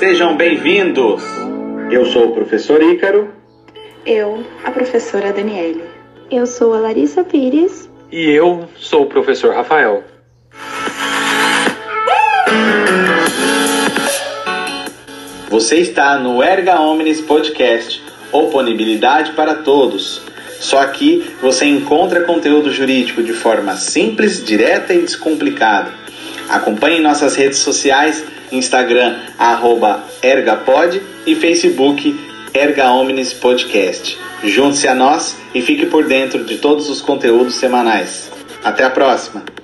Sejam bem-vindos! Eu sou o professor Ícaro. Eu, a professora Daniele. Eu sou a Larissa Pires. E eu sou o professor Rafael. Você está no Erga Omnis Podcast, oponibilidade para todos. Só aqui você encontra conteúdo jurídico de forma simples, direta e descomplicada. Acompanhe nossas redes sociais, Instagram, arroba ergapod e Facebook, Erga Omnis Podcast. Junte-se a nós e fique por dentro de todos os conteúdos semanais. Até a próxima!